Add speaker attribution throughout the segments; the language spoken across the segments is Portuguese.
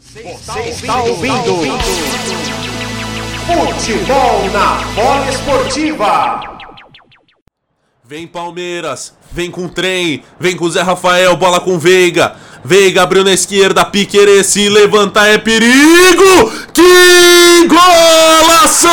Speaker 1: Você está ouvindo? Futebol na bola esportiva.
Speaker 2: Vem Palmeiras, vem com trem, vem com Zé Rafael, bola com Veiga. Veiga abriu na esquerda, Piquerez se levantar é perigo! Que golaço!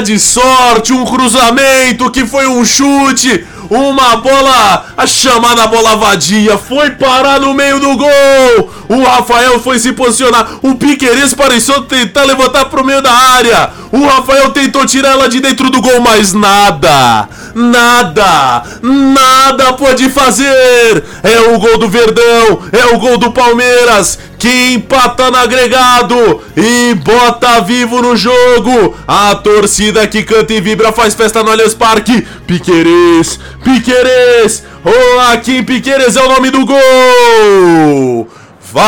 Speaker 2: De sorte, um cruzamento que foi um chute, uma bola, a chamada bola vadia, foi parar no meio do gol. O Rafael foi se posicionar, o Piqueires pareceu tentar levantar pro meio da área. O Rafael tentou tirar ela de dentro do gol, mas nada, nada, nada pode fazer. É o gol do Verdão, é o gol do Palmeiras que empata no agregado e bota vivo no jogo. A torcida que canta e vibra faz festa no Allianz Parque. Piqueires, Piqueires, Joaquim Piqueires é o nome do gol. Vai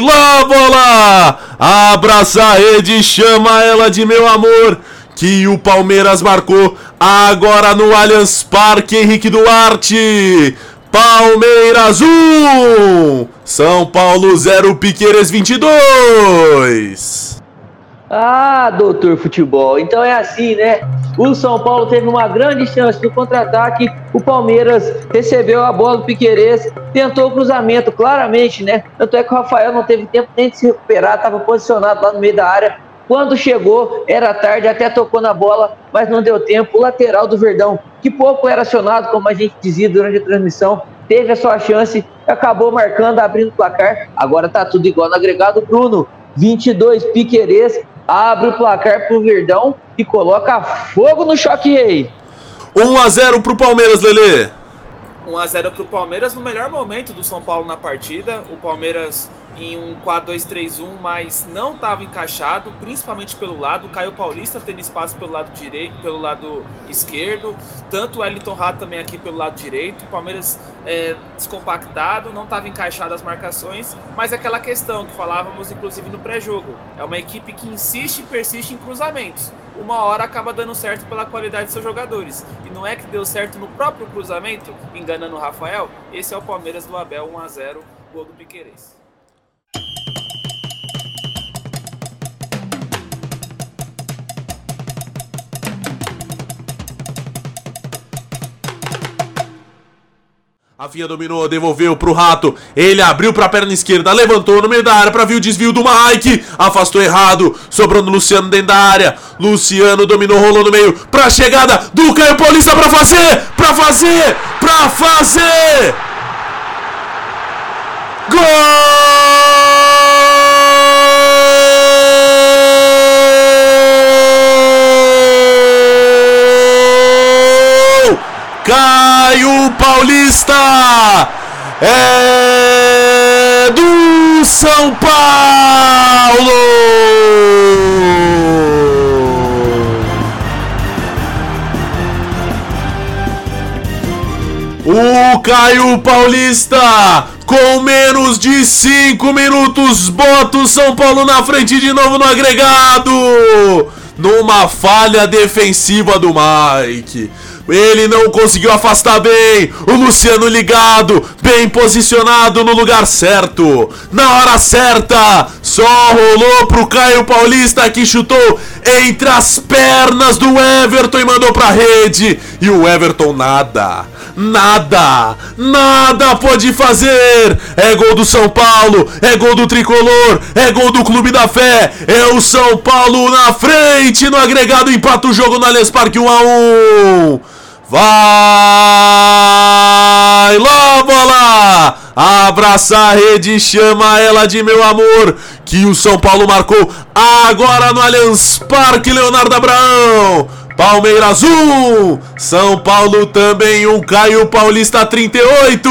Speaker 2: lá, bola! Abraça a rede, chama ela de meu amor. Que o Palmeiras marcou agora no Allianz Parque, Henrique Duarte. Palmeiras 1, São Paulo 0, Piqueires 22.
Speaker 3: Ah, doutor futebol, então é assim, né? O São Paulo teve uma grande chance no contra-ataque, o Palmeiras recebeu a bola do Piquerez, tentou o cruzamento claramente, né? Tanto é que o Rafael não teve tempo nem de se recuperar, estava posicionado lá no meio da área. Quando chegou, era tarde, até tocou na bola, mas não deu tempo. O lateral do Verdão, que pouco era acionado, como a gente dizia durante a transmissão, teve a sua chance, acabou marcando, abrindo o placar. Agora tá tudo igual no agregado. Bruno, 22 Piquerez, abre o placar pro Verdão e coloca fogo no choque rei.
Speaker 2: 1 a 0 pro Palmeiras, Lelê.
Speaker 4: 1 a 0 pro Palmeiras no melhor momento do São Paulo na partida. O Palmeiras em um 4-2-3-1, mas não estava encaixado, principalmente pelo lado. Caio Paulista tendo espaço pelo lado direito, pelo lado esquerdo, tanto o Wellington Rato também aqui pelo lado direito. O Palmeiras é, descompactado, não estava encaixado as marcações, mas é aquela questão que falávamos inclusive no pré-jogo. É uma equipe que insiste e persiste em cruzamentos. Uma hora acaba dando certo pela qualidade de seus jogadores. E não é que deu certo no próprio cruzamento, enganando o Rafael. Esse é o Palmeiras do Abel 1 a 0 gol do Piqueires.
Speaker 2: A Finha dominou, devolveu pro Rato. Ele abriu pra perna esquerda, levantou no meio da área pra ver o desvio do Mike. Afastou errado, sobrou no Luciano dentro da área. Luciano dominou, rolou no meio pra chegada do Caio Paulista pra fazer, pra fazer, pra fazer. Caio Paulista é do São Paulo! O Caio Paulista, com menos de 5 minutos, bota o São Paulo na frente de novo no agregado. Numa falha defensiva do Mike. Ele não conseguiu afastar bem. O Luciano ligado, bem posicionado no lugar certo, na hora certa. Só rolou pro Caio Paulista que chutou entre as pernas do Everton e mandou pra rede. E o Everton nada, nada, nada pode fazer. É gol do São Paulo, é gol do Tricolor, é gol do Clube da Fé. É o São Paulo na frente no agregado, empata o jogo no Allianz Parque 1 a 1. Vai lá, bola! Abraça a rede, chama ela de meu amor. Que o São Paulo marcou agora no Allianz Parque, Leonardo Abraão. Palmeiras 1, São Paulo também 1, Caio Paulista 38.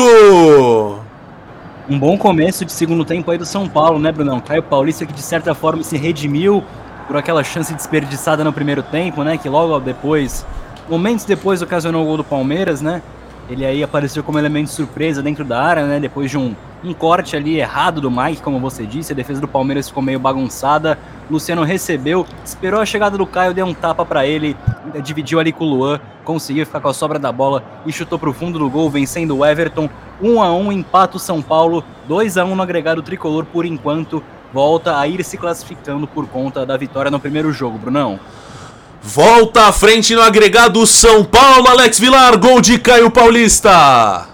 Speaker 5: Um bom começo de segundo tempo aí do São Paulo, né, Brunão? Caio Paulista que de certa forma se redimiu por aquela chance desperdiçada no primeiro tempo, né? Que logo depois, momentos depois, ocasionou o gol do Palmeiras, né? Ele aí apareceu como elemento surpresa dentro da área, né? Depois de um, um corte ali errado do Mike, como você disse, a defesa do Palmeiras ficou meio bagunçada. Luciano recebeu, esperou a chegada do Caio, deu um tapa para ele, dividiu ali com o Luan, conseguiu ficar com a sobra da bola e chutou pro fundo do gol, vencendo o Everton. 1 a 1 empata o São Paulo, 2 a 1 no agregado tricolor por enquanto. Volta a ir se classificando por conta da vitória no primeiro jogo, Brunão.
Speaker 2: Volta à frente no agregado São Paulo, Alex Vilar, gol de Caio Paulista.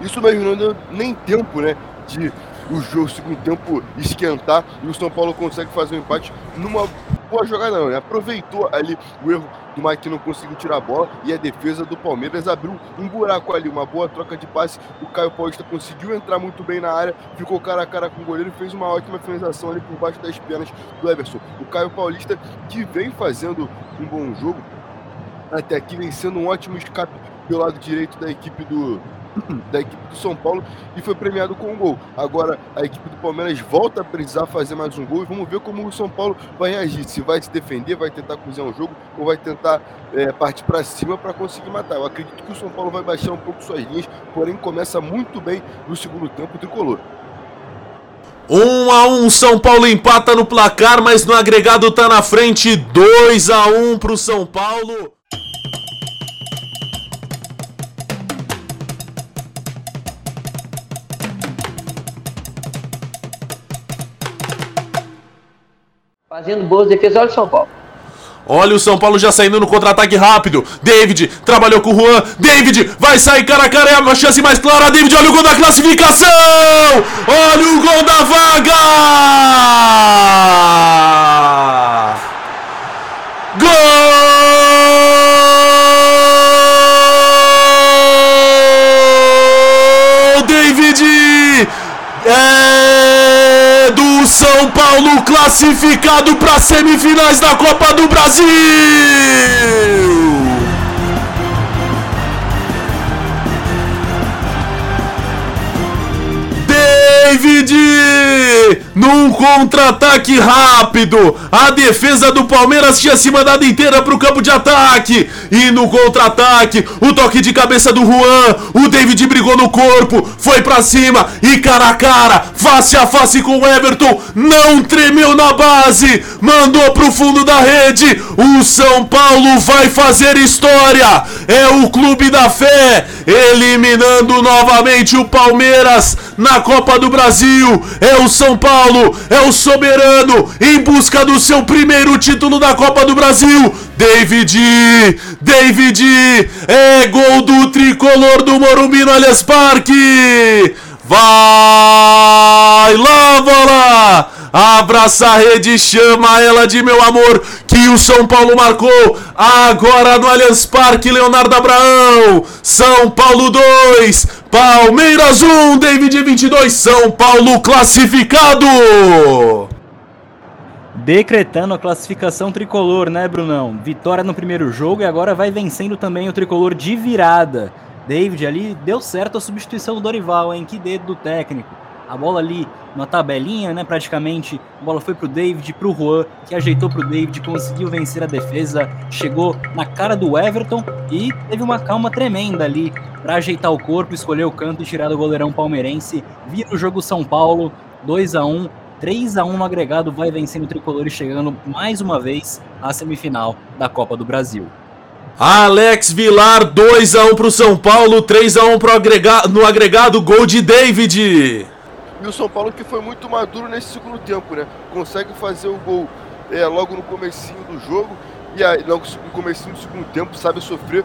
Speaker 6: Isso mesmo, não deu nem tempo, né, de o jogo, segundo tempo, esquentar e o São Paulo consegue fazer um empate numa boa jogada, não, né? Aproveitou ali o erro do Mike não conseguiu tirar a bola e a defesa do Palmeiras abriu um buraco ali, uma boa troca de passe. O Caio Paulista conseguiu entrar muito bem na área, ficou cara a cara com o goleiro e fez uma ótima finalização ali por baixo das pernas do Everson. O Caio Paulista que vem fazendo um bom jogo, até aqui vem sendo um ótimo escape pelo lado direito da equipe do, da equipe do São Paulo e foi premiado com um gol. Agora a equipe do Palmeiras volta a precisar fazer mais um gol e vamos ver como o São Paulo vai reagir. Se vai se defender, vai tentar cozinhar o jogo ou vai tentar é, partir para cima para conseguir matar. Eu acredito que o São Paulo vai baixar um pouco suas linhas, porém começa muito bem no segundo tempo tricolor.
Speaker 2: 1 um a 1 um, São Paulo empata no placar, mas no agregado tá na frente 2 a 1 pro São Paulo.
Speaker 3: Fazendo boas defesas, olha o São Paulo.
Speaker 2: Olha o São Paulo já saindo no contra-ataque rápido. David trabalhou com o Juan. David vai sair cara a cara. É uma chance mais clara. David, olha o gol da classificação. Olha o gol da vaga. Paulo classificado para semifinais da Copa do Brasil! David! Num contra-ataque rápido, a defesa do Palmeiras tinha se mandado inteira pro campo de ataque. E no contra-ataque, o toque de cabeça do Juan, o David brigou no corpo, foi pra cima e cara a cara, face a face com o Everton, não tremeu na base, mandou pro fundo da rede. O São Paulo vai fazer história. É o clube da fé, eliminando novamente o Palmeiras na Copa do Brasil. É o São Paulo, é o soberano em busca do seu primeiro título da Copa do Brasil. David, David, é gol do tricolor do Morumbi no Allianz Parque. Vai lá, bola! Abraça a rede, chama ela de meu amor, que o São Paulo marcou agora no Allianz Parque, Leonardo Abraão. São Paulo 2, Palmeiras 1, David 22, São Paulo classificado.
Speaker 5: Decretando a classificação tricolor, né, Brunão? Vitória no primeiro jogo e agora vai vencendo também o tricolor de virada. David ali deu certo a substituição do Dorival, hein? Que dedo do técnico. A bola ali na tabelinha, né? Praticamente. A bola foi pro David, pro Juan, que ajeitou pro David, conseguiu vencer a defesa, chegou na cara do Everton e teve uma calma tremenda ali para ajeitar o corpo, escolher o canto e tirar do goleirão palmeirense. Vira o jogo São Paulo, 2 a 1 3 a 1 no agregado, vai vencendo o tricolor e chegando mais uma vez à semifinal da Copa do Brasil.
Speaker 2: Alex Vilar, 2 a 1 pro São Paulo, 3 a 1 pro agregado, no agregado, gol de David.
Speaker 6: E o São Paulo que foi muito maduro nesse segundo tempo, né? Consegue fazer o gol é, logo no comecinho do jogo. E aí logo no comecinho do segundo tempo sabe sofrer,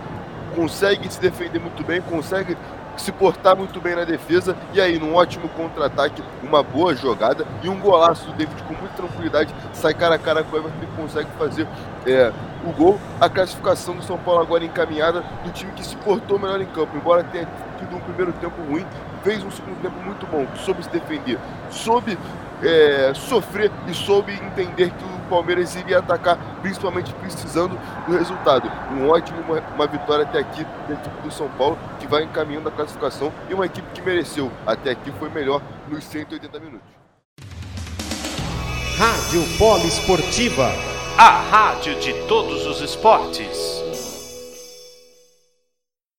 Speaker 6: consegue se defender muito bem, consegue se portar muito bem na defesa. E aí num ótimo contra-ataque, uma boa jogada e um golaço do David com muita tranquilidade, sai cara a cara com o Everton e consegue fazer é, o gol. A classificação do São Paulo agora encaminhada do time que se portou melhor em campo, embora tenha de um primeiro tempo ruim, fez um segundo tempo muito bom, soube se defender, soube é, sofrer e soube entender que o Palmeiras iria atacar, principalmente precisando do resultado. Um ótimo, uma, uma vitória até aqui da equipe do São Paulo, que vai encaminhando a classificação e uma equipe que mereceu. Até aqui foi melhor nos 180 minutos.
Speaker 1: Rádio Poliesportiva, a rádio de todos os esportes.